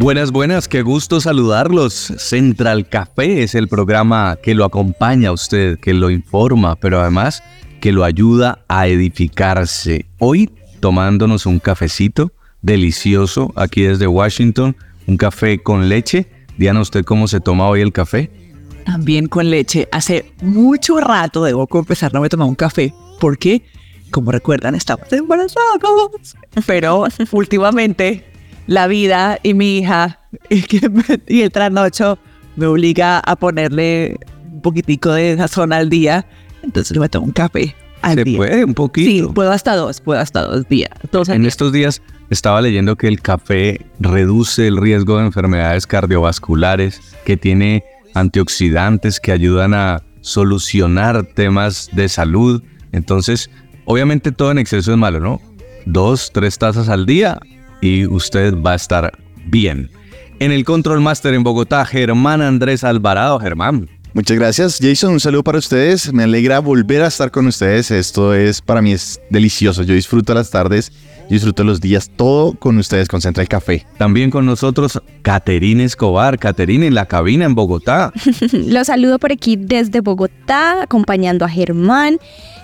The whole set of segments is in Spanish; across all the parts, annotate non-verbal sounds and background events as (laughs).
Buenas, buenas, qué gusto saludarlos. Central Café es el programa que lo acompaña a usted, que lo informa, pero además que lo ayuda a edificarse. Hoy tomándonos un cafecito delicioso aquí desde Washington, un café con leche. Diana, ¿usted cómo se toma hoy el café? También con leche. Hace mucho rato, debo confesar, no me tomaba un café. porque, Como recuerdan, estamos embarazados. Pero últimamente la vida y mi hija (laughs) y, que me- y el trasnocho me obliga a ponerle un poquitico de sazón al día. Entonces me tomo un café al ¿Se día. puede un Sí, poquito? puedo hasta dos, puedo hasta dos días. Dos En día. estos días estaba leyendo que el café reduce el riesgo de enfermedades cardiovasculares, que tiene antioxidantes que ayudan a solucionar temas de salud. Entonces, obviamente todo en exceso es malo, ¿no? Dos, tres tazas al día y usted va a estar bien. En el Control Master en Bogotá, Germán Andrés Alvarado. Germán, Muchas gracias, Jason. Un saludo para ustedes. Me alegra volver a estar con ustedes. Esto es para mí es delicioso. Yo disfruto las tardes, yo disfruto los días, todo con ustedes con Central Café. también con nosotros Caterine Escobar. Caterine en la cabina en Bogotá. (laughs) Los saludo por aquí desde Bogotá, acompañando a Germán,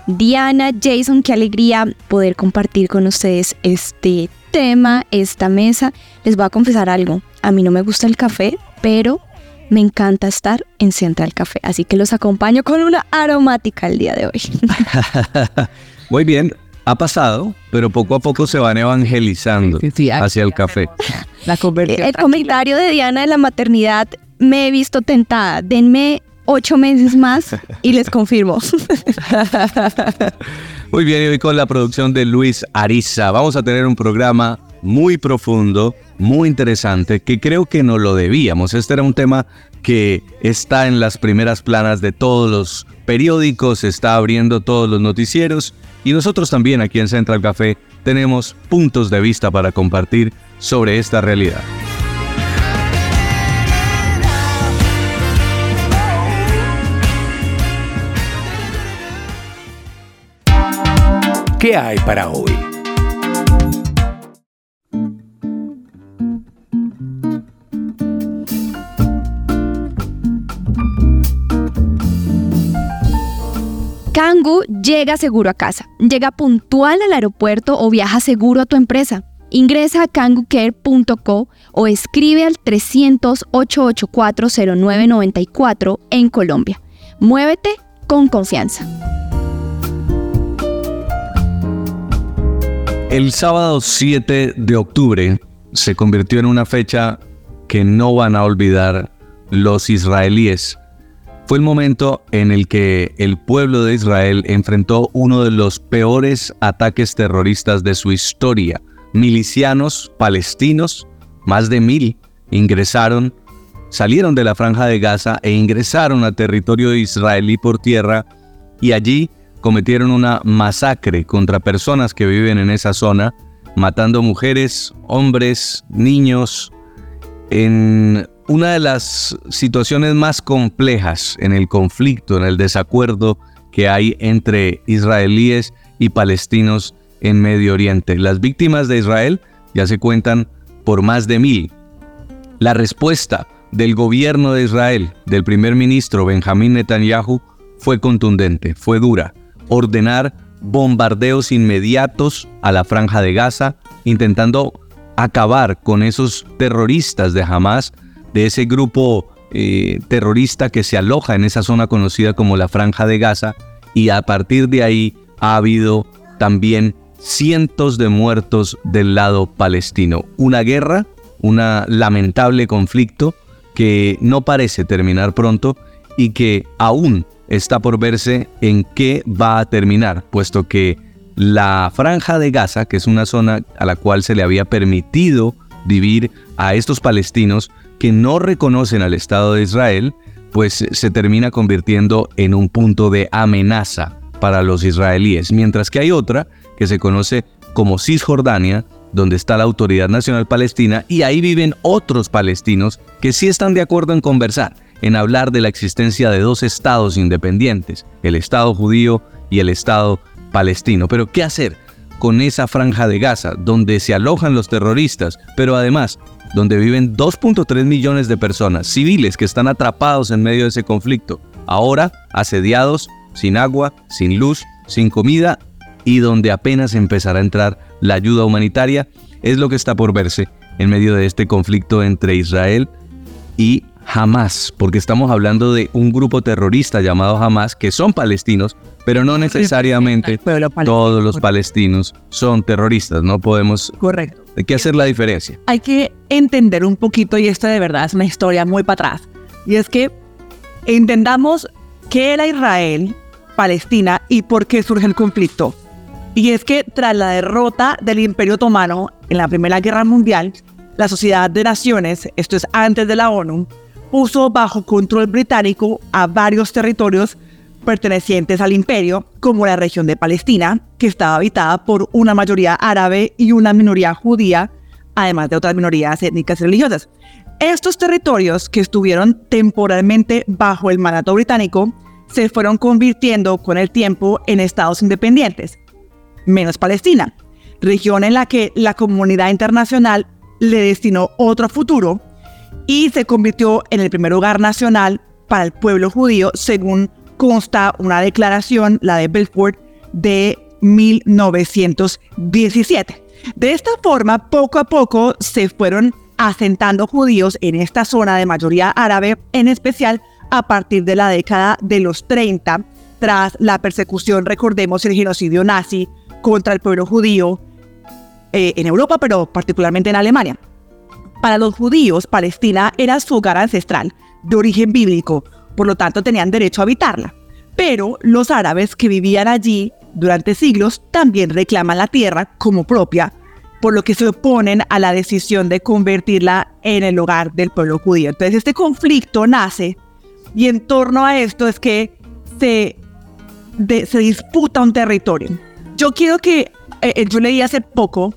Diana, Jason. Qué alegría poder compartir con ustedes este tema, esta mesa. Les voy a confesar algo. A mí no me gusta el café, pero me encanta estar en Central Café. Así que los acompaño con una aromática el día de hoy. (laughs) Muy bien, ha pasado, pero poco a poco se van evangelizando Sí, sí, aquí hacia el café. (laughs) La conversión. El comentario de Diana de la maternidad me he visto tentada. Denme ocho meses más y les confirmo. (laughs) Muy bien, y hoy con la producción de Luis Ariza vamos a tener un programa muy profundo, muy interesante, que creo que no lo debíamos. Este era un tema que está en las primeras planas de todos los periódicos, está abriendo todos los noticieros y nosotros también aquí en Central Café tenemos puntos de vista para compartir sobre esta realidad. ¿Qué hay para hoy? Kangu llega seguro a casa, llega puntual al aeropuerto o viaja seguro a tu empresa. Ingresa a kangucare.co o escribe al 300-884-0994 en Colombia. Muévete con confianza. El sábado 7 de octubre se convirtió en una fecha que no van a olvidar los israelíes. Fue el momento en el que el pueblo de Israel enfrentó uno de los peores ataques terroristas de su historia. Milicianos palestinos, más de mil, ingresaron, salieron de la franja de Gaza e ingresaron a territorio israelí por tierra y allí cometieron una masacre contra personas que viven en esa zona, matando mujeres, hombres, niños, en una de las situaciones más complejas en el conflicto, en el desacuerdo que hay entre israelíes y palestinos en Medio Oriente. Las víctimas de Israel ya se cuentan por más de mil. La respuesta del gobierno de Israel, del primer ministro Benjamín Netanyahu, fue contundente, fue dura. Ordenar bombardeos inmediatos a la franja de Gaza, intentando acabar con esos terroristas de Hamas, de ese grupo eh, terrorista que se aloja en esa zona conocida como la franja de Gaza, y a partir de ahí ha habido también cientos de muertos del lado palestino. Una guerra, un lamentable conflicto que no parece terminar pronto y que aún está por verse en qué va a terminar, puesto que la franja de Gaza, que es una zona a la cual se le había permitido vivir a estos palestinos que no reconocen al Estado de Israel, pues se termina convirtiendo en un punto de amenaza para los israelíes, mientras que hay otra que se conoce como Cisjordania, donde está la Autoridad Nacional Palestina, y ahí viven otros palestinos que sí están de acuerdo en conversar, en hablar de la existencia de dos estados independientes, el Estado judío y el Estado palestino. Pero ¿qué hacer con esa franja de Gaza, donde se alojan los terroristas, pero además donde viven 2.3 millones de personas, civiles que están atrapados en medio de ese conflicto, ahora asediados, sin agua, sin luz, sin comida y donde apenas empezará a entrar la ayuda humanitaria, es lo que está por verse en medio de este conflicto entre Israel y Hamas, porque estamos hablando de un grupo terrorista llamado Hamas, que son palestinos, pero no necesariamente todos los palestinos son terroristas, no podemos... Correcto. Hay que hacer la diferencia. Hay que entender un poquito, y esto de verdad es una historia muy para atrás, y es que entendamos qué era Israel, Palestina y por qué surge el conflicto. Y es que tras la derrota del Imperio Otomano en la Primera Guerra Mundial, la Sociedad de Naciones, esto es antes de la ONU, puso bajo control británico a varios territorios pertenecientes al imperio, como la región de Palestina, que estaba habitada por una mayoría árabe y una minoría judía, además de otras minorías étnicas y religiosas. Estos territorios, que estuvieron temporalmente bajo el mandato británico, se fueron convirtiendo con el tiempo en estados independientes, menos Palestina, región en la que la comunidad internacional le destinó otro futuro y se convirtió en el primer hogar nacional para el pueblo judío, según consta una declaración, la de Belfort, de 1917. De esta forma, poco a poco se fueron asentando judíos en esta zona de mayoría árabe, en especial a partir de la década de los 30, tras la persecución, recordemos, el genocidio nazi contra el pueblo judío eh, en Europa, pero particularmente en Alemania. Para los judíos, Palestina era su hogar ancestral, de origen bíblico, por lo tanto tenían derecho a habitarla. Pero los árabes que vivían allí durante siglos también reclaman la tierra como propia, por lo que se oponen a la decisión de convertirla en el hogar del pueblo judío. Entonces este conflicto nace y en torno a esto es que se, se disputa un territorio. Yo quiero que, eh, eh, yo leí hace poco,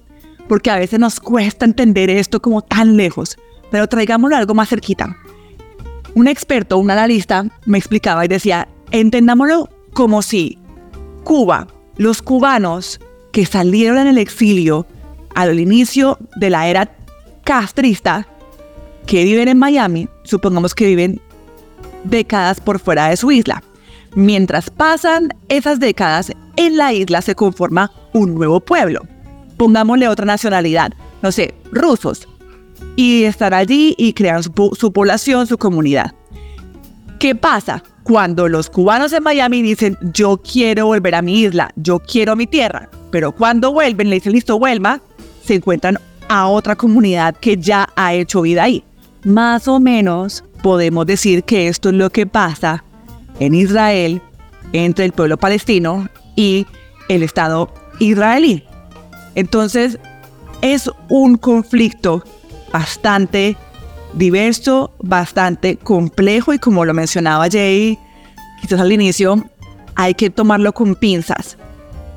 porque a veces nos cuesta entender esto como tan lejos, pero traigámoslo algo más cerquita. Un experto, un analista, me explicaba y decía, entendámoslo como si Cuba, los cubanos que salieron en el exilio al inicio de la era castrista, que viven en Miami, supongamos que viven décadas por fuera de su isla. Mientras pasan esas décadas, en la isla se conforma un nuevo pueblo. Pongámosle otra nacionalidad, no sé, rusos. Y están allí y crean su, su población, su comunidad. ¿Qué pasa? Cuando los cubanos en Miami dicen, yo quiero volver a mi isla, yo quiero mi tierra, pero cuando vuelven, le dicen, listo, vuelva, se encuentran a otra comunidad que ya ha hecho vida ahí. Más o menos podemos decir que esto es lo que pasa en Israel entre el pueblo palestino y el Estado israelí. Entonces, es un conflicto bastante diverso, bastante complejo y como lo mencionaba Jay, quizás al inicio, hay que tomarlo con pinzas.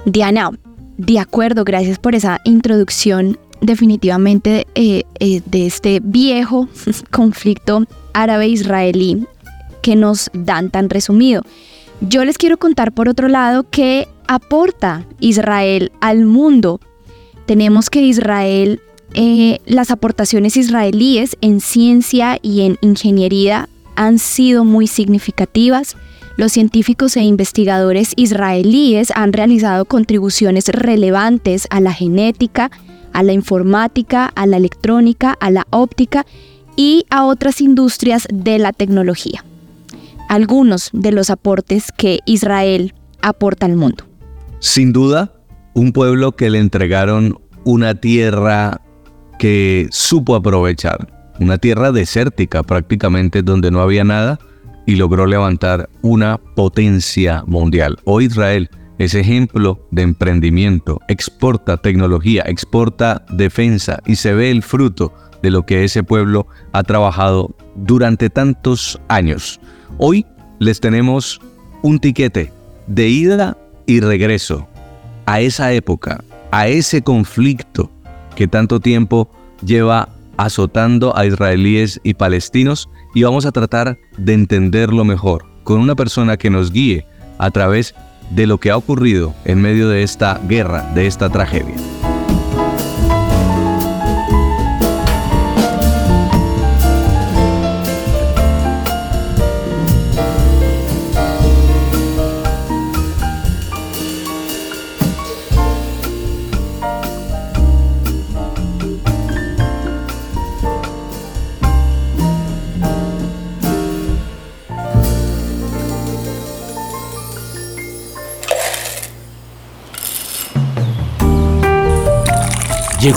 Diana, de acuerdo, gracias por esa introducción definitivamente eh, eh, de este viejo (laughs) conflicto árabe-israelí que nos dan tan resumido. Yo les quiero contar por otro lado que aporta Israel al mundo. Tenemos que Israel, eh, las aportaciones israelíes en ciencia y en ingeniería han sido muy significativas. Los científicos e investigadores israelíes han realizado contribuciones relevantes a la genética, a la informática, a la electrónica, a la óptica y a otras industrias de la tecnología. Algunos de los aportes que Israel aporta al mundo. Sin duda, un pueblo que le entregaron una tierra que supo aprovechar, una tierra desértica prácticamente donde no había nada y logró levantar una potencia mundial. Hoy Israel es ejemplo de emprendimiento, exporta tecnología, exporta defensa y se ve el fruto de lo que ese pueblo ha trabajado durante tantos años. Hoy les tenemos un tiquete de ida y regreso a esa época, a ese conflicto que tanto tiempo lleva azotando a israelíes y palestinos y vamos a tratar de entenderlo mejor con una persona que nos guíe a través de lo que ha ocurrido en medio de esta guerra, de esta tragedia.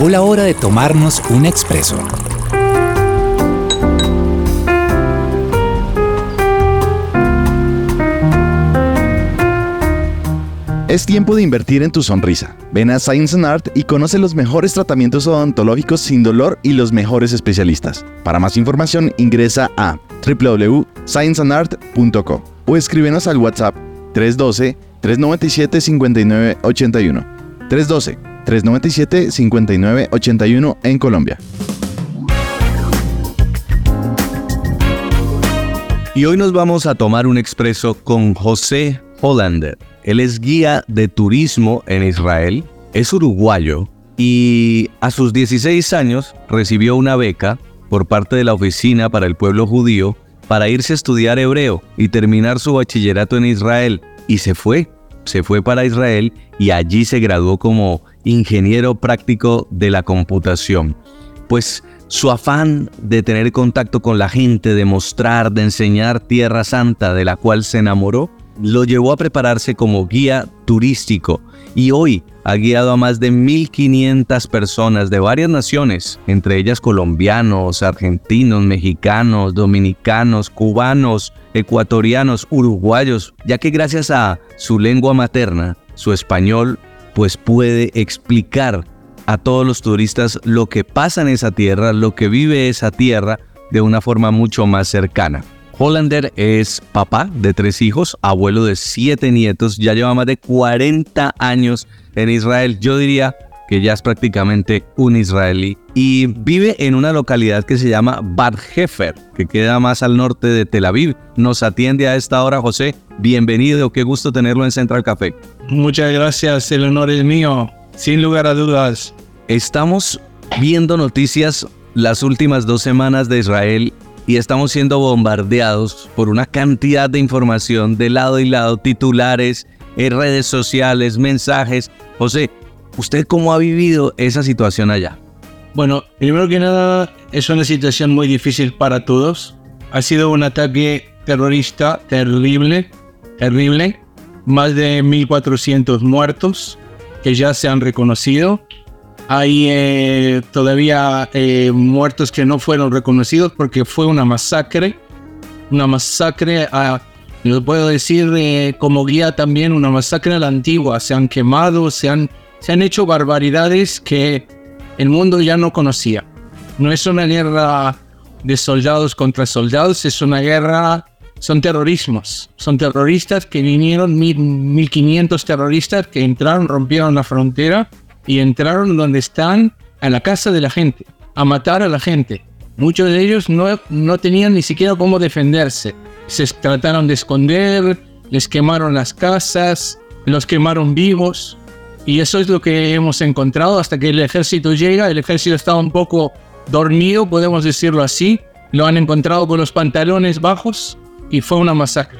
Llegó la hora de tomarnos un expreso. Es tiempo de invertir en tu sonrisa. Ven a Science and Art y conoce los mejores tratamientos odontológicos sin dolor y los mejores especialistas. Para más información ingresa a www.scienceandart.co o escríbenos al WhatsApp 312 397 5981. 312 397-5981 en Colombia. Y hoy nos vamos a tomar un expreso con José Hollander. Él es guía de turismo en Israel, es uruguayo y a sus 16 años recibió una beca por parte de la Oficina para el Pueblo Judío para irse a estudiar hebreo y terminar su bachillerato en Israel. Y se fue, se fue para Israel y allí se graduó como ingeniero práctico de la computación. Pues su afán de tener contacto con la gente, de mostrar, de enseñar Tierra Santa de la cual se enamoró, lo llevó a prepararse como guía turístico y hoy ha guiado a más de 1.500 personas de varias naciones, entre ellas colombianos, argentinos, mexicanos, dominicanos, cubanos, ecuatorianos, uruguayos, ya que gracias a su lengua materna, su español, pues puede explicar a todos los turistas lo que pasa en esa tierra, lo que vive esa tierra de una forma mucho más cercana. Hollander es papá de tres hijos, abuelo de siete nietos, ya lleva más de 40 años en Israel. Yo diría que ya es prácticamente un israelí y vive en una localidad que se llama Bad Hefer, que queda más al norte de Tel Aviv. Nos atiende a esta hora José. Bienvenido, qué gusto tenerlo en Central Café. Muchas gracias, el honor es mío, sin lugar a dudas. Estamos viendo noticias las últimas dos semanas de Israel y estamos siendo bombardeados por una cantidad de información de lado y lado, titulares, en redes sociales, mensajes. José, ¿usted cómo ha vivido esa situación allá? Bueno, primero que nada, es una situación muy difícil para todos. Ha sido un ataque terrorista terrible, terrible. Más de 1.400 muertos que ya se han reconocido. Hay eh, todavía eh, muertos que no fueron reconocidos porque fue una masacre. Una masacre, a, lo puedo decir eh, como guía también, una masacre a la antigua. Se han quemado, se han, se han hecho barbaridades que el mundo ya no conocía. No es una guerra de soldados contra soldados, es una guerra, son terrorismos, son terroristas que vinieron, 1500 terroristas que entraron, rompieron la frontera y entraron donde están, a la casa de la gente, a matar a la gente. Muchos de ellos no, no tenían ni siquiera cómo defenderse. Se trataron de esconder, les quemaron las casas, los quemaron vivos. Y eso es lo que hemos encontrado hasta que el ejército llega. El ejército estaba un poco dormido, podemos decirlo así. Lo han encontrado con los pantalones bajos y fue una masacre.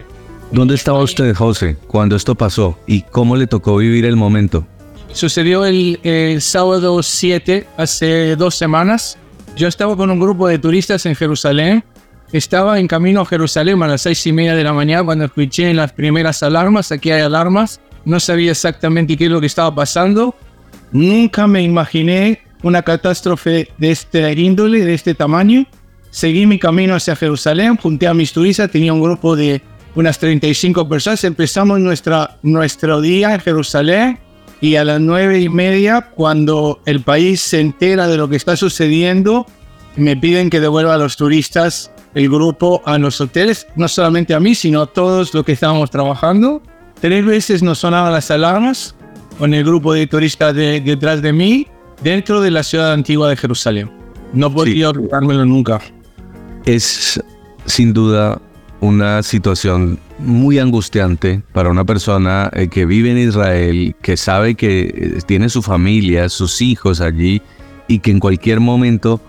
¿Dónde estaba usted, José, cuando esto pasó? ¿Y cómo le tocó vivir el momento? Sucedió el, el sábado 7, hace dos semanas. Yo estaba con un grupo de turistas en Jerusalén. Estaba en camino a Jerusalén a las seis y media de la mañana cuando escuché las primeras alarmas. Aquí hay alarmas. No sabía exactamente qué es lo que estaba pasando. Nunca me imaginé una catástrofe de este índole, de este tamaño. Seguí mi camino hacia Jerusalén, junté a mis turistas, tenía un grupo de unas 35 personas. Empezamos nuestra, nuestro día en Jerusalén y a las nueve y media, cuando el país se entera de lo que está sucediendo, me piden que devuelva a los turistas el grupo a los hoteles, no solamente a mí, sino a todos los que estábamos trabajando. Tres veces nos sonaban las alarmas con el grupo de turistas de- detrás de mí dentro de la ciudad antigua de Jerusalén. No podía olvidármelo nunca. Es sin duda una situación muy angustiante para una persona eh, que vive en Israel, que sabe que eh, tiene su familia, sus hijos allí y que en cualquier momento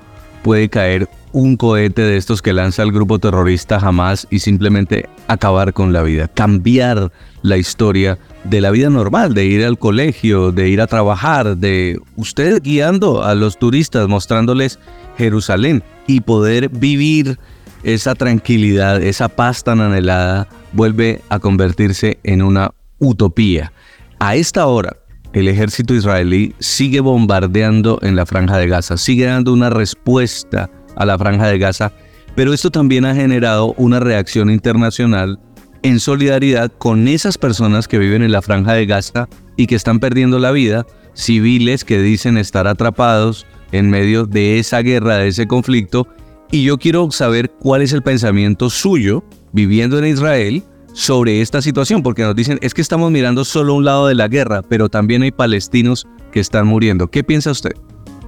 puede caer un cohete de estos que lanza el grupo terrorista Hamas y simplemente acabar con la vida, cambiar la historia de la vida normal, de ir al colegio, de ir a trabajar, de usted guiando a los turistas, mostrándoles Jerusalén y poder vivir esa tranquilidad, esa paz tan anhelada, vuelve a convertirse en una utopía. A esta hora, el ejército israelí sigue bombardeando en la franja de Gaza, sigue dando una respuesta a la franja de Gaza, pero esto también ha generado una reacción internacional en solidaridad con esas personas que viven en la franja de Gaza y que están perdiendo la vida, civiles que dicen estar atrapados en medio de esa guerra, de ese conflicto, y yo quiero saber cuál es el pensamiento suyo, viviendo en Israel, sobre esta situación, porque nos dicen, es que estamos mirando solo un lado de la guerra, pero también hay palestinos que están muriendo. ¿Qué piensa usted?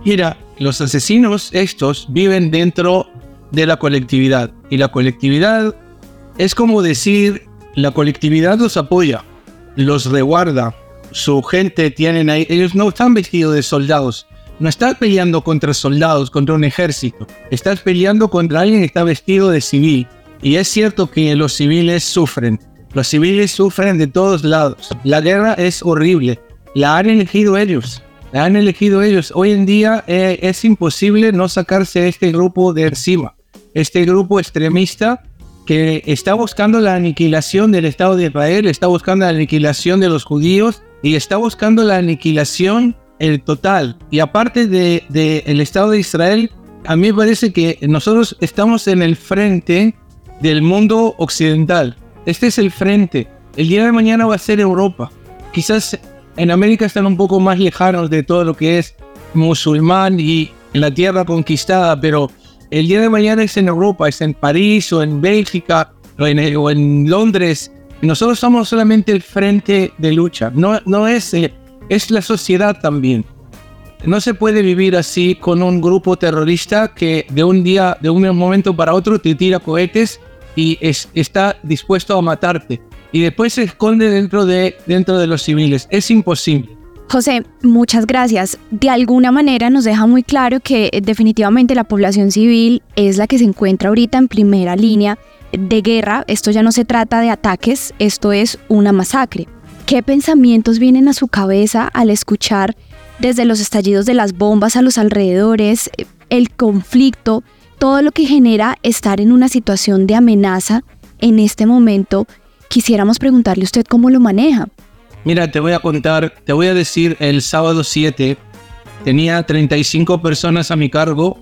Mira, los asesinos estos viven dentro de la colectividad. Y la colectividad es como decir, la colectividad los apoya, los reguarda, su gente tienen ahí, ellos no están vestidos de soldados, no estás peleando contra soldados, contra un ejército, estás peleando contra alguien que está vestido de civil. Y es cierto que los civiles sufren, los civiles sufren de todos lados, la guerra es horrible, la han elegido ellos, han elegido ellos. Hoy en día eh, es imposible no sacarse este grupo de encima, este grupo extremista que está buscando la aniquilación del Estado de Israel, está buscando la aniquilación de los judíos y está buscando la aniquilación el total. Y aparte del de, Estado de Israel, a mí me parece que nosotros estamos en el frente del mundo occidental. Este es el frente. El día de mañana va a ser Europa. Quizás en América están un poco más lejanos de todo lo que es musulmán y la tierra conquistada, pero el día de mañana es en Europa, es en París o en Bélgica o en, o en Londres. Nosotros somos solamente el frente de lucha, no, no es, eh, es la sociedad también. No se puede vivir así con un grupo terrorista que de un día, de un momento para otro te tira cohetes y es, está dispuesto a matarte. Y después se esconde dentro de, dentro de los civiles. Es imposible. José, muchas gracias. De alguna manera nos deja muy claro que eh, definitivamente la población civil es la que se encuentra ahorita en primera línea de guerra. Esto ya no se trata de ataques, esto es una masacre. ¿Qué pensamientos vienen a su cabeza al escuchar desde los estallidos de las bombas a los alrededores, eh, el conflicto, todo lo que genera estar en una situación de amenaza en este momento? Quisiéramos preguntarle a usted cómo lo maneja. Mira, te voy a contar, te voy a decir, el sábado 7 tenía 35 personas a mi cargo.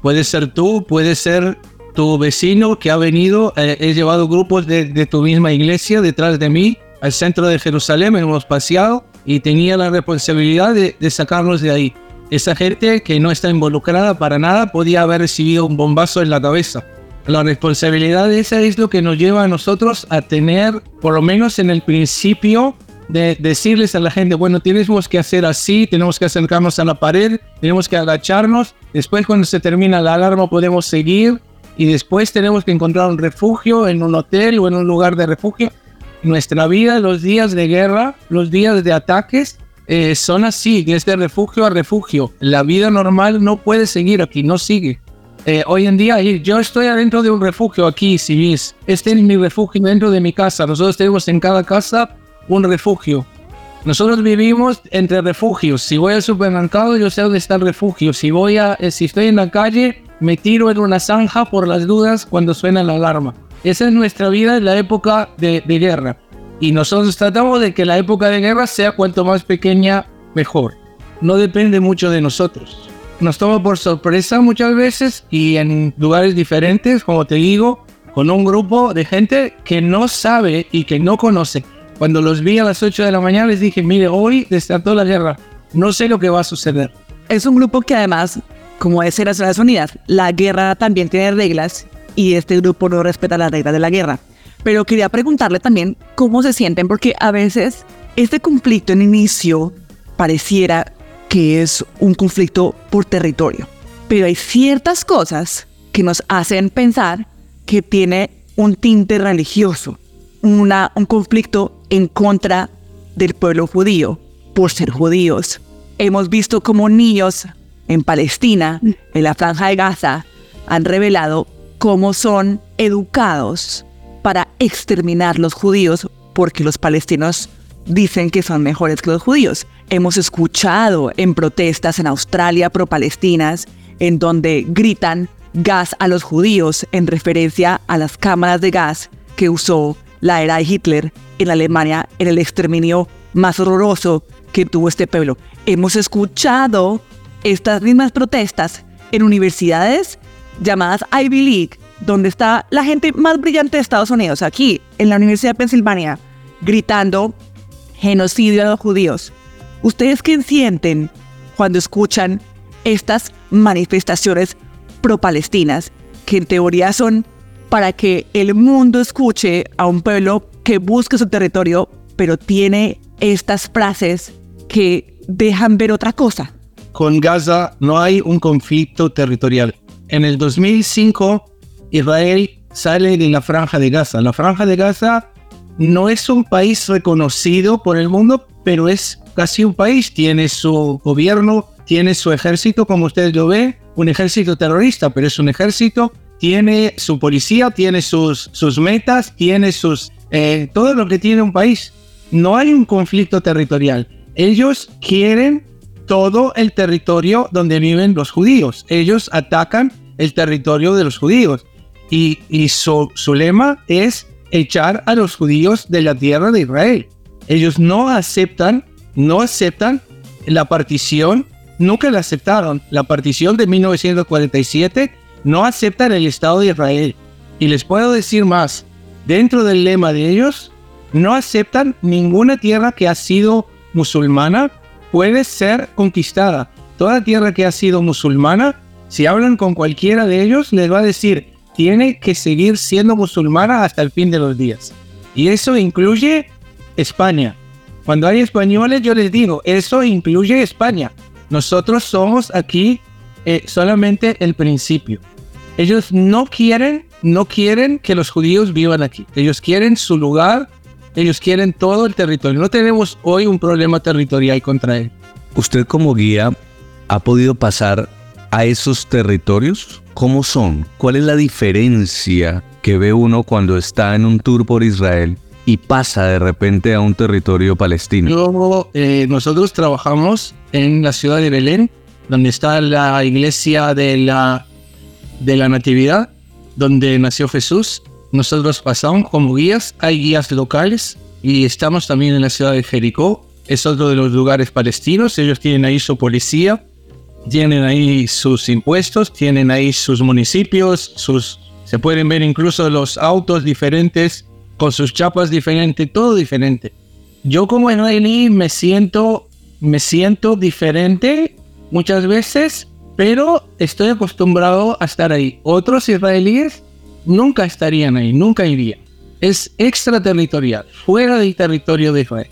Puede ser tú, puede ser tu vecino que ha venido. Eh, he llevado grupos de, tu misma iglesia detrás de mí al centro de Jerusalén, hemos paseado y tenía la responsabilidad de, de sacarnos de ahí. Esa gente que no está involucrada para nada podía haber recibido un bombazo en la cabeza. La responsabilidad esa es lo que nos lleva a nosotros a tener, por lo menos en el principio, de decirles a la gente, bueno, tenemos que hacer así, tenemos que acercarnos a la pared, tenemos que agacharnos, después cuando se termina la alarma podemos seguir y después tenemos que encontrar un refugio en un hotel o en un lugar de refugio. Nuestra vida, los días de guerra, los días de ataques, eh, son así, desde refugio a refugio. La vida normal no puede seguir aquí, no sigue. Eh, hoy en día yo estoy adentro de un refugio aquí, si ves. Este es mi refugio dentro de mi casa. Nosotros tenemos en cada casa un refugio. Nosotros vivimos entre refugios. Si voy al supermercado, yo sé dónde está el refugio. Si voy a, si estoy en la calle, me tiro en una zanja por las dudas cuando suena la alarma. Esa es nuestra vida en la época de, de guerra. Y nosotros tratamos de que la época de guerra sea cuanto más pequeña, mejor. No depende mucho de nosotros. Nos toma por sorpresa muchas veces y en lugares diferentes, como te digo, con un grupo de gente que no sabe y que no conoce. Cuando los vi a las 8 de la mañana les dije, mire, hoy desató la guerra, no sé lo que va a suceder. Es un grupo que además, como es en Naciones Unidas, la guerra también tiene reglas y este grupo no respeta las reglas de la guerra. Pero quería preguntarle también cómo se sienten, porque a veces este conflicto en inicio pareciera que es un conflicto por territorio. Pero hay ciertas cosas que nos hacen pensar que tiene un tinte religioso, una, un conflicto en contra del pueblo judío por ser judíos. Hemos visto como niños en Palestina, en la franja de Gaza, han revelado cómo son educados para exterminar los judíos porque los palestinos dicen que son mejores que los judíos. Hemos escuchado en protestas en Australia pro-palestinas en donde gritan gas a los judíos en referencia a las cámaras de gas que usó la era de Hitler en Alemania en el exterminio más horroroso que tuvo este pueblo. Hemos escuchado estas mismas protestas en universidades llamadas Ivy League, donde está la gente más brillante de Estados Unidos, aquí en la Universidad de Pensilvania, gritando genocidio a los judíos. ¿Ustedes qué sienten cuando escuchan estas manifestaciones pro-palestinas, que en teoría son para que el mundo escuche a un pueblo que busca su territorio, pero tiene estas frases que dejan ver otra cosa? Con Gaza no hay un conflicto territorial. En el 2005, Israel sale de la franja de Gaza. La franja de Gaza no es un país reconocido por el mundo, pero es casi un país. Tiene su gobierno, tiene su ejército, como ustedes lo ven, un ejército terrorista, pero es un ejército, tiene su policía, tiene sus, sus metas, tiene sus... Eh, todo lo que tiene un país. No hay un conflicto territorial. Ellos quieren todo el territorio donde viven los judíos. Ellos atacan el territorio de los judíos. Y, y su, su lema es echar a los judíos de la tierra de Israel. Ellos no aceptan, no aceptan la partición, nunca la aceptaron. La partición de 1947 no aceptan el Estado de Israel. Y les puedo decir más, dentro del lema de ellos, no aceptan ninguna tierra que ha sido musulmana puede ser conquistada. Toda tierra que ha sido musulmana, si hablan con cualquiera de ellos, les va a decir, tiene que seguir siendo musulmana hasta el fin de los días. Y eso incluye España. Cuando hay españoles, yo les digo, eso incluye España. Nosotros somos aquí eh, solamente el principio. Ellos no quieren, no quieren que los judíos vivan aquí. Ellos quieren su lugar, ellos quieren todo el territorio. No tenemos hoy un problema territorial contra él. Usted como guía ha podido pasar a esos territorios? ¿Cómo son? ¿Cuál es la diferencia que ve uno cuando está en un tour por Israel y pasa de repente a un territorio palestino? Luego, eh, nosotros trabajamos en la ciudad de Belén, donde está la iglesia de la, de la Natividad, donde nació Jesús. Nosotros pasamos como guías, hay guías locales y estamos también en la ciudad de Jericó. Es otro de los lugares palestinos, ellos tienen ahí su policía, tienen ahí sus impuestos, tienen ahí sus municipios, sus, se pueden ver incluso los autos diferentes, con sus chapas diferentes, todo diferente. Yo como israelí me siento, me siento diferente muchas veces, pero estoy acostumbrado a estar ahí. Otros israelíes nunca estarían ahí, nunca irían. Es extraterritorial, fuera del territorio de Israel.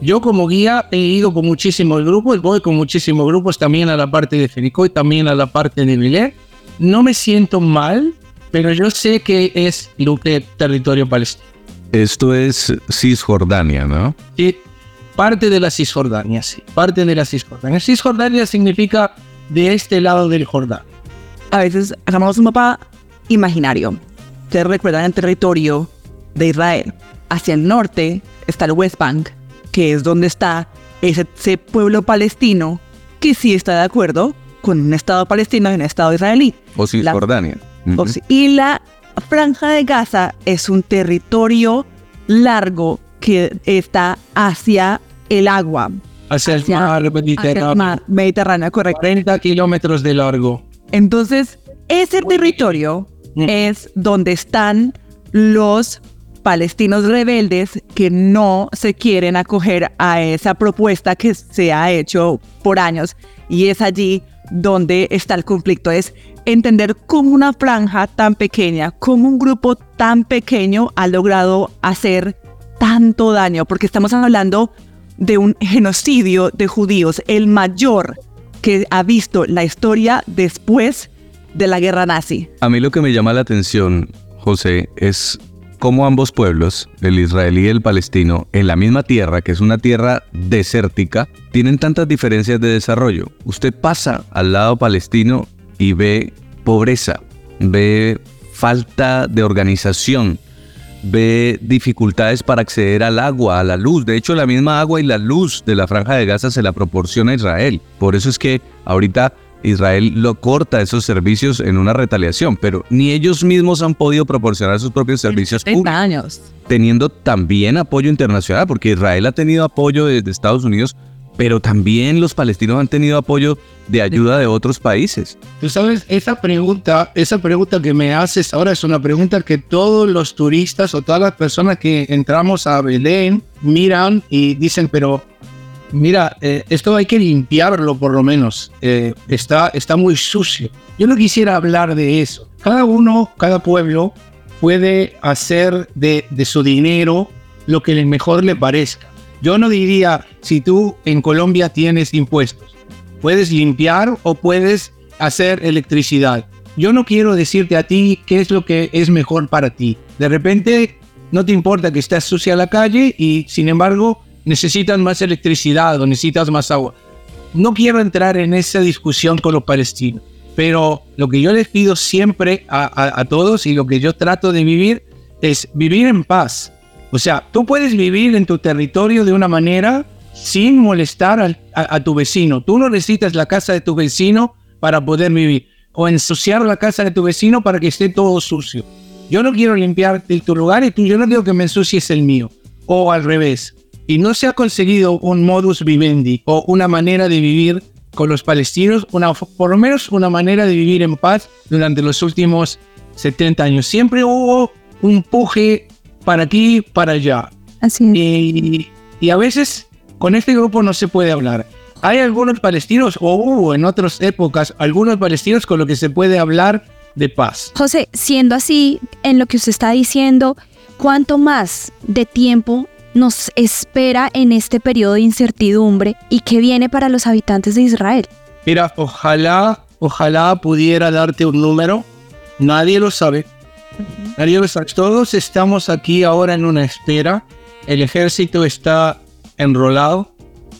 Yo como guía he ido con muchísimos grupos, voy con muchísimos grupos también a la parte de Jericó y también a la parte de Vilé. No me siento mal, pero yo sé que es territorio palestino. Esto es Cisjordania, ¿no? Sí, parte de la Cisjordania, sí, parte de la Cisjordania. Cisjordania significa de este lado del Jordán. A veces hagamos un mapa imaginario. Ustedes recuerdan el territorio de Israel. Hacia el norte está el West Bank, que es donde está ese, pueblo palestino que sí está de acuerdo con un Estado palestino y un Estado israelí. O Cisjordania. y la franja de Gaza es un territorio largo que está hacia el agua. Hacia, el mar Mediterráneo. el mar Mediterráneo, correcto. 40 kilómetros de largo. Entonces, ese territorio es donde están los palestinos rebeldes que no se quieren acoger a esa propuesta que se ha hecho por años y es allí donde está el conflicto, es entender cómo una franja tan pequeña, cómo un grupo tan pequeño ha logrado hacer tanto daño, porque estamos hablando de un genocidio de judíos, el mayor que ha visto la historia después de la guerra nazi. A mí lo que me llama la atención, José, es cómo ambos pueblos, el israelí y el palestino, en la misma tierra, que es una tierra desértica, tienen tantas diferencias de desarrollo. Usted pasa al lado palestino y ve pobreza, ve falta de organización, ve dificultades para acceder al agua, a la luz. De hecho, la misma agua y la luz de la franja de Gaza se la proporciona Israel. Por eso es que ahorita Israel lo corta esos servicios en una retaliación, pero ni ellos mismos han podido proporcionar sus propios servicios 30 públicos, años. teniendo también apoyo internacional, porque Israel ha tenido apoyo desde Estados Unidos, pero también los palestinos han tenido apoyo de ayuda de otros países. Tú sabes, esa pregunta, esa pregunta que me haces ahora es una pregunta que todos los turistas o todas las personas que entramos a Belén miran y dicen, pero mira, eh, esto hay que limpiarlo por lo menos. Eh, está, está muy sucio. Yo no quisiera hablar de eso. Cada uno, cada pueblo puede hacer de, de su dinero lo que mejor le parezca. Yo no diría, si tú en Colombia tienes impuestos, puedes limpiar o puedes hacer electricidad. Yo no quiero decirte a ti qué es lo que es mejor para ti. De repente no te importa que estés sucia la calle y sin embargo necesitas más electricidad o necesitas más agua. No quiero entrar en esa discusión con los palestinos, pero lo que yo les pido siempre a todos y lo que yo trato de vivir es vivir en paz. O sea, tú puedes vivir en tu territorio de una manera sin molestar a, tu vecino. Tú no necesitas la casa de tu vecino para poder vivir o ensuciar la casa de tu vecino para que esté todo sucio. Yo no quiero limpiar tu lugar y tú, yo no quiero que me ensucies el mío. O al revés. Y no se ha conseguido un modus vivendi o una manera de vivir con los palestinos, una, por lo menos una manera de vivir en paz durante los últimos 70 años. Siempre hubo un puje para aquí, para allá. Así es. Y, y a veces con este grupo no se puede hablar. Hay algunos palestinos, o hubo en otras épocas, algunos palestinos con los que se puede hablar de paz. José, siendo así, en lo que usted está diciendo, ¿cuánto más de tiempo nos espera en este periodo de incertidumbre y qué viene para los habitantes de Israel? Mira, ojalá, ojalá pudiera darte un número. Nadie lo sabe. Sabe. Todos estamos aquí ahora en una espera. El ejército está enrolado.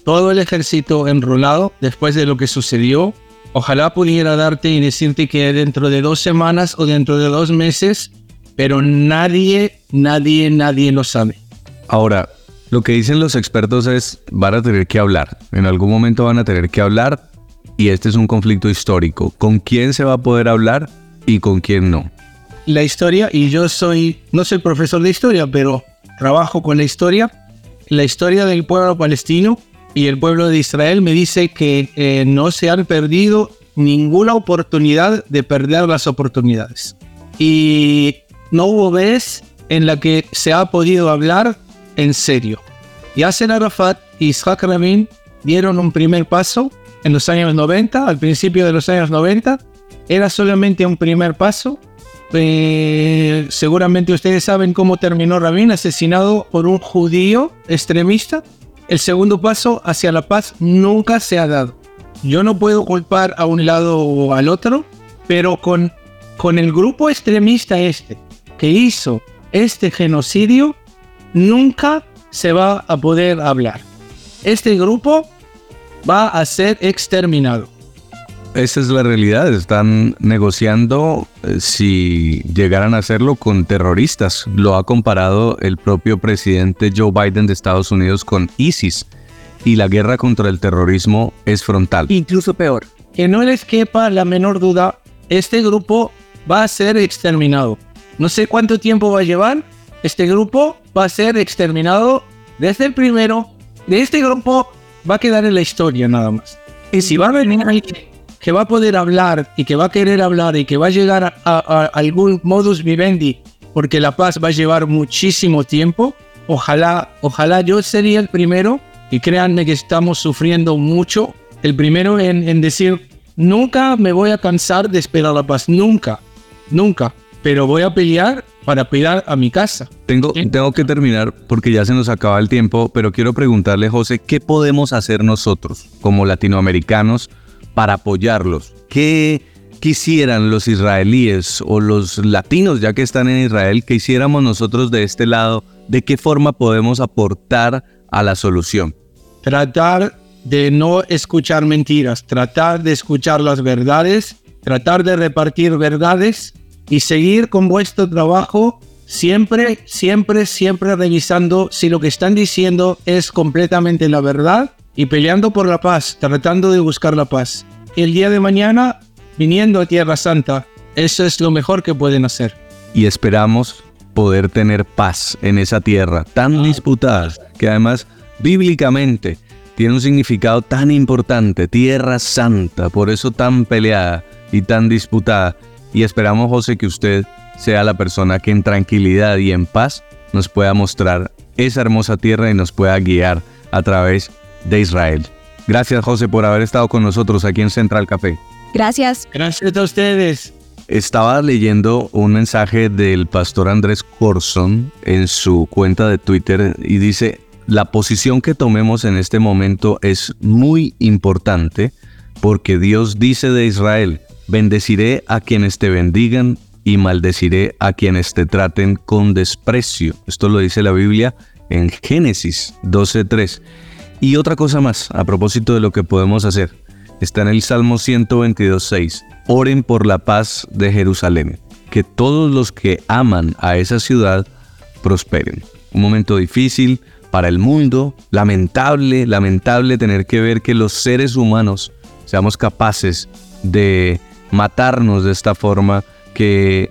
Todo el ejército enrolado después de lo que sucedió. Ojalá pudiera darte y decirte que dentro de dos semanas o dentro de dos meses, pero nadie, nadie, nadie lo sabe. Ahora, lo que dicen los expertos es, van a tener que hablar. En algún momento van a tener que hablar y este es un conflicto histórico. ¿Con quién se va a poder hablar y con quién no? La historia y yo soy, no soy profesor de historia, pero trabajo con la historia. La historia del pueblo palestino y el pueblo de Israel me dice que eh, no se han perdido ninguna oportunidad de perder las oportunidades. Y no hubo vez en la que se ha podido hablar en serio. Yasser Arafat y Isaac Rabin dieron un primer paso en los años 90, al principio de los años 90. Era solamente un primer paso eh, seguramente ustedes saben cómo terminó Rabin, asesinado por un judío extremista. El segundo paso hacia la paz nunca se ha dado. Yo no puedo culpar a un lado o al otro, pero con, con el grupo extremista este que hizo este genocidio, nunca se va a poder hablar. Este grupo va a ser exterminado. Esa es la realidad. Están negociando eh, si llegaran a hacerlo con terroristas. Lo ha comparado el propio presidente Joe Biden de Estados Unidos con ISIS. Y la guerra contra el terrorismo es frontal. Incluso peor. Que no les quepa la menor duda, este grupo va a ser exterminado. No sé cuánto tiempo va a llevar. Este grupo va a ser exterminado desde el primero. De este grupo va a quedar en la historia nada más. Y si va a venir alguien que va a poder hablar y que va a querer hablar y que va a llegar a, a- a algún modus vivendi porque la paz va a llevar muchísimo tiempo. Ojalá, ojalá yo sería el primero, y créanme que estamos sufriendo mucho, el primero en, en decir, nunca me voy a cansar de esperar la paz, nunca, nunca, pero voy a pelear para pelear a mi casa. Tengo, tengo que terminar porque ya se nos acaba el tiempo, pero quiero preguntarle, José, ¿qué podemos hacer nosotros como latinoamericanos para apoyarlos? ¿Qué quisieran los israelíes o los latinos, ya que están en Israel, que hiciéramos nosotros de este lado? ¿De qué forma podemos aportar a la solución? Tratar de no escuchar mentiras, tratar de escuchar las verdades, tratar de repartir verdades y seguir con vuestro trabajo siempre, siempre, siempre revisando si lo que están diciendo es completamente la verdad y peleando por la paz, tratando de buscar la paz. Y el día de mañana, viniendo a Tierra Santa, eso es lo mejor que pueden hacer. Y esperamos poder tener paz en esa tierra tan disputada, que además bíblicamente tiene un significado tan importante, tierra santa, por eso tan peleada y tan disputada. Y esperamos, José, que usted sea la persona que en tranquilidad y en paz nos pueda mostrar esa hermosa tierra y nos pueda guiar a través de Israel. Gracias, José, por haber estado con nosotros aquí en Central Café. Gracias. Gracias a ustedes. Estaba leyendo un mensaje del pastor Andrés Corson en su cuenta de Twitter y dice, la posición que tomemos en este momento es muy importante porque Dios dice de Israel, bendeciré a quienes te bendigan y maldeciré a quienes te traten con desprecio. Esto lo dice la Biblia en Génesis 12.3. Y otra cosa más, a propósito de lo que podemos hacer, está en el Salmo 122.6. Oren por la paz de Jerusalén, que todos los que aman a esa ciudad prosperen. Un momento difícil para el mundo, lamentable, lamentable tener que ver que los seres humanos seamos capaces de matarnos de esta forma, que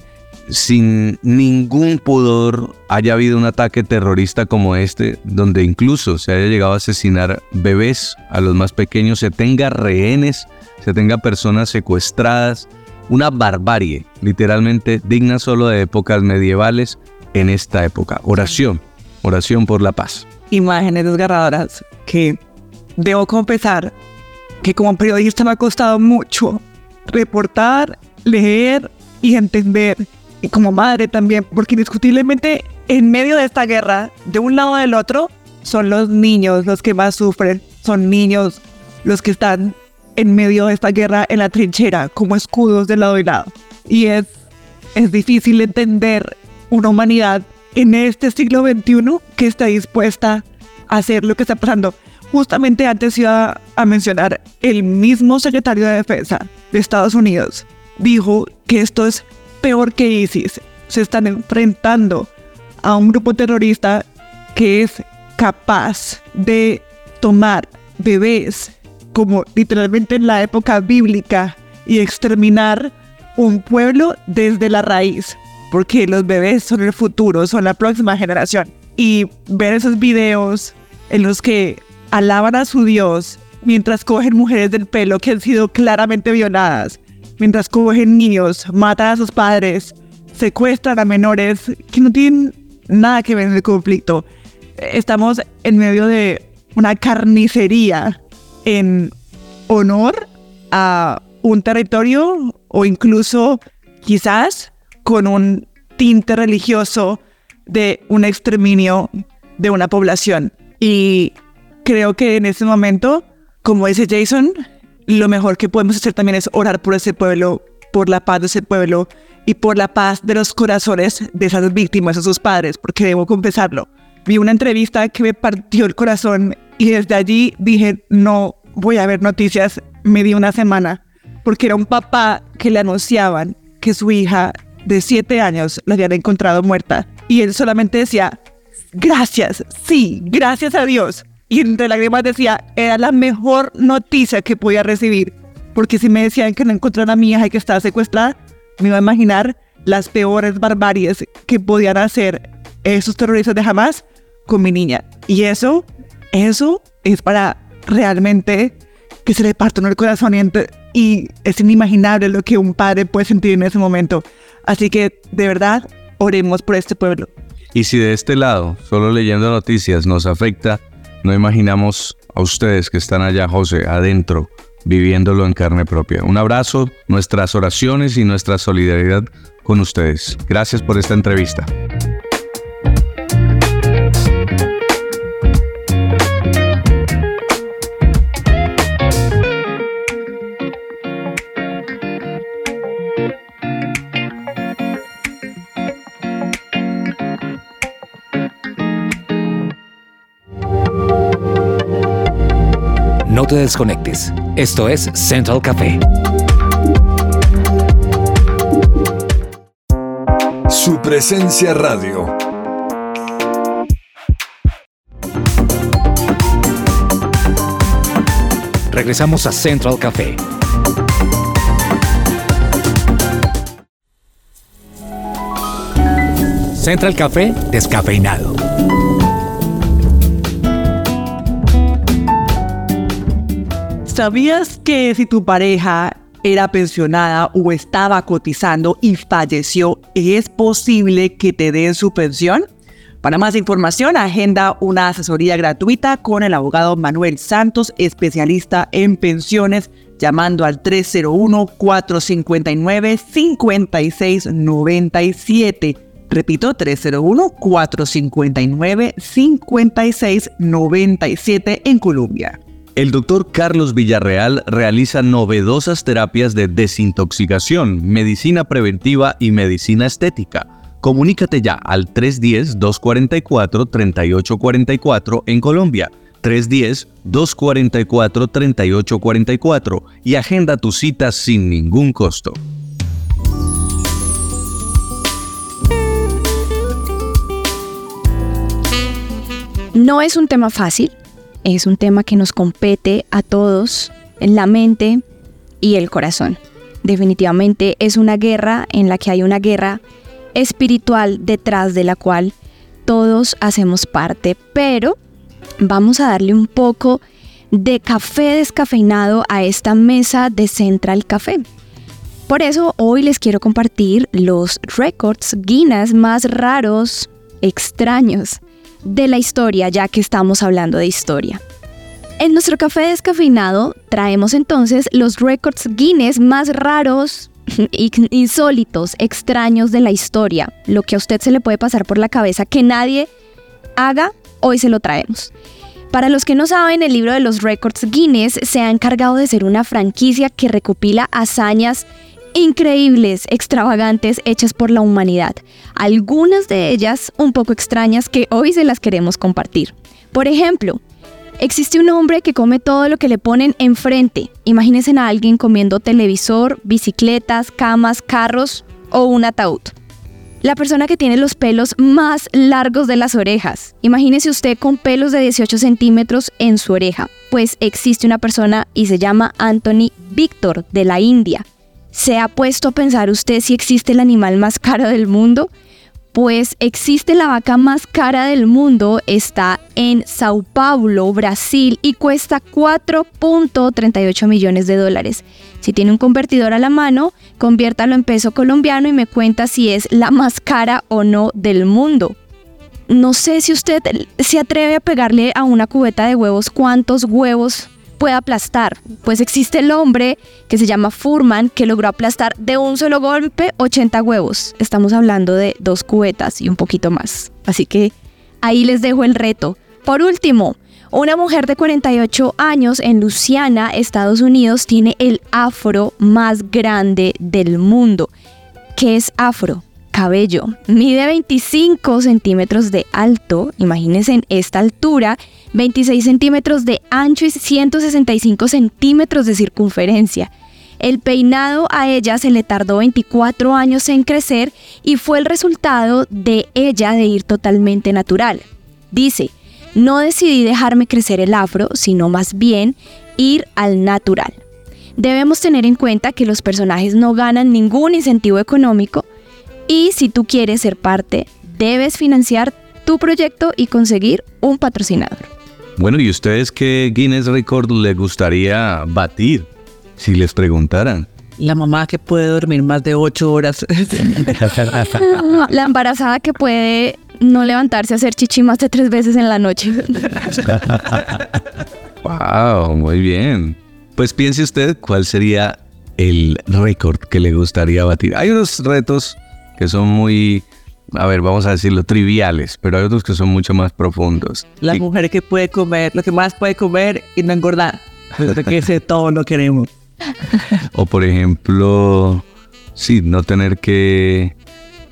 sin ningún pudor haya habido un ataque terrorista como este, donde incluso se haya llegado a asesinar bebés a los más pequeños, se tenga rehenes, se tenga personas secuestradas, una barbarie, literalmente digna solo de épocas medievales en esta época. Oración, oración por la paz. Imágenes desgarradoras que debo confesar que como periodista me ha costado mucho reportar, leer y entender y como madre también, porque indiscutiblemente en medio de esta guerra, de un lado del otro, son los niños los que más sufren, son niños los que están en medio de esta guerra en la trinchera, como escudos de lado y lado. Y es, es difícil entender una humanidad en este siglo XXI que está dispuesta a hacer lo que está pasando. Justamente antes iba a mencionar, el mismo secretario de Defensa de Estados Unidos dijo que esto es peor que ISIS. Se están enfrentando a un grupo terrorista que es capaz de tomar bebés como literalmente en la época bíblica y exterminar un pueblo desde la raíz, porque los bebés son el futuro, son la próxima generación. Y ver esos videos en los que alaban a su Dios mientras cogen mujeres del pelo que han sido claramente violadas, mientras cogen niños, matan a sus padres, secuestran a menores que no tienen nada que ver en el conflicto. Estamos en medio de una carnicería en honor a un territorio o incluso quizás con un tinte religioso de un exterminio de una población. Y creo que en ese momento, como dice Jason, lo mejor que podemos hacer también es orar por ese pueblo, por la paz de ese pueblo y por la paz de los corazones de esas víctimas, de sus padres, porque debo confesarlo. Vi una entrevista que me partió el corazón y desde allí dije, no voy a ver noticias, me di una semana, porque era un papá que le anunciaban que su hija de siete años la habían encontrado muerta y él solamente decía, gracias, sí, gracias a Dios y entre lágrimas decía, era la mejor noticia que podía recibir. Porque si me decían que no encontraron a mi hija y que estaba secuestrada, me iba a imaginar las peores barbaries que podían hacer esos terroristas de Hamas con mi niña. Y eso, eso es para realmente que se le parta el corazón y, y es inimaginable lo que un padre puede sentir en ese momento. Así que, de verdad, Oremos por este pueblo. Y si de este lado, solo leyendo noticias, nos afecta, no imaginamos a ustedes que están allá, José, adentro, viviéndolo en carne propia. Un abrazo, nuestras oraciones y nuestra solidaridad con ustedes. Gracias por esta entrevista. Te desconectes. Esto es Central Café. Su presencia radio. Regresamos a Central Café. Central Café descafeinado. ¿Sabías que si tu pareja era pensionada o estaba cotizando y falleció, es posible que te den su pensión? Para más información, agenda una asesoría gratuita con el abogado Manuel Santos, especialista en pensiones, llamando al 301-459-5697. Repito, 301-459-5697 en Colombia. El doctor Carlos Villarreal realiza novedosas terapias de desintoxicación, medicina preventiva y medicina estética. Comunícate ya al 310-244-3844 en Colombia, 310-244-3844 y agenda tu cita sin ningún costo. No es un tema fácil, es un tema que nos compete a todos en la mente y el corazón. Definitivamente es una guerra en la que hay una guerra espiritual detrás de la cual todos hacemos parte, pero vamos a darle un poco de café descafeinado a esta mesa de Central Café. Por eso hoy les quiero compartir los récords Guinness más raros, extraños de la historia, ya que estamos hablando de historia. En nuestro café descafeinado traemos entonces los récords Guinness más raros, (laughs) insólitos, extraños de la historia. Lo que a usted se le puede pasar por la cabeza que nadie haga, hoy se lo traemos. Para los que no saben, el libro de los récords Guinness se ha encargado de ser una franquicia que recopila hazañas increíbles, extravagantes, hechas por la humanidad. Algunas de ellas un poco extrañas que hoy se las queremos compartir. Por ejemplo, existe un hombre que come todo lo que le ponen enfrente. Imagínense a alguien comiendo televisor, bicicletas, camas, carros o un ataúd. La persona que tiene los pelos más largos de las orejas. Imagínese usted con pelos de 18 centímetros en su oreja. Pues existe una persona y se llama Anthony Victor de la India. ¿Se ha puesto a pensar usted si existe el animal más caro del mundo? Pues existe la vaca más cara del mundo, está en Sao Paulo, Brasil, y cuesta 4.38 millones de dólares. Si tiene un convertidor a la mano, conviértalo en peso colombiano y me cuenta si es la más cara o no del mundo. No sé si usted se atreve a pegarle a una cubeta de huevos cuántos huevos puede aplastar. Pues existe el hombre que se llama Furman que logró aplastar de un solo golpe 80 huevos. Estamos hablando de dos cubetas y un poquito más. Así que ahí les dejo el reto. Por último, una mujer de 48 años en Luciana, Estados Unidos, tiene el afro más grande del mundo. ¿Qué es afro? Cabello. Mide 25 centímetros de alto, imagínense en esta altura, 26 centímetros de ancho y 165 centímetros de circunferencia. El peinado a ella se le tardó 24 años en crecer y fue el resultado de ella de ir totalmente natural. Dice, no decidí dejarme crecer el afro, sino más bien ir al natural. Debemos tener en cuenta que los personajes no ganan ningún incentivo económico y si tú quieres ser parte, debes financiar tu proyecto y conseguir un patrocinador. Bueno, ¿y ustedes qué Guinness Record les gustaría batir? Si les preguntaran. La mamá que puede dormir más de ocho horas. (laughs) La embarazada que puede no levantarse a hacer chichi más de tres veces en la noche. (laughs) Wow, muy bien. Pues piense usted cuál sería el récord que le gustaría batir. Hay unos retos que son muy, a ver, vamos a decirlo, triviales, pero hay otros que son mucho más profundos. La Y- mujer que puede comer, lo que más puede comer y no engordar. Desde que ese todo lo queremos. (laughs) O por ejemplo, sí, no tener que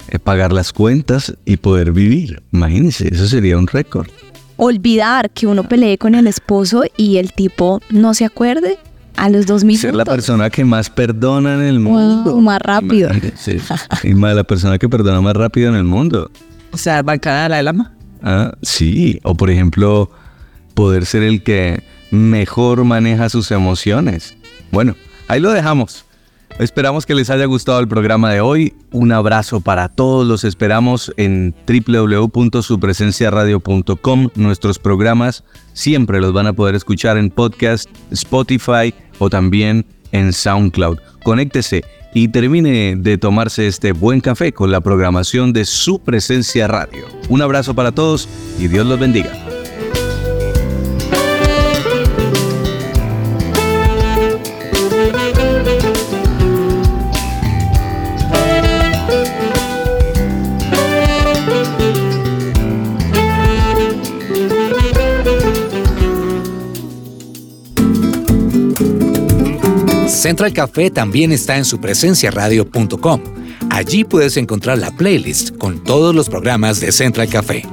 eh, pagar las cuentas y poder vivir. Imagínense, eso sería un récord. Olvidar que uno pelee con el esposo y el tipo no se acuerde a los dos minutos. Ser la persona que más perdona en el Wow, mundo. más rápido. Imagínense. (laughs) Y más la persona que perdona más rápido en el mundo. O sea, bancada de la lama. Ah, sí. O por ejemplo, poder ser el que mejor maneja sus emociones. Bueno, ahí lo dejamos. Esperamos que les haya gustado el programa de hoy. Un abrazo para todos. Los esperamos en www.supresenciaradio.com. Nuestros programas siempre los van a poder escuchar en podcast, Spotify o también en SoundCloud. Conéctese y termine de tomarse este buen café con la programación de su presencia radio. Un abrazo para todos y Dios los bendiga. Central Café también está en supresenciaradio.com. Allí puedes encontrar la playlist con todos los programas de Central Café.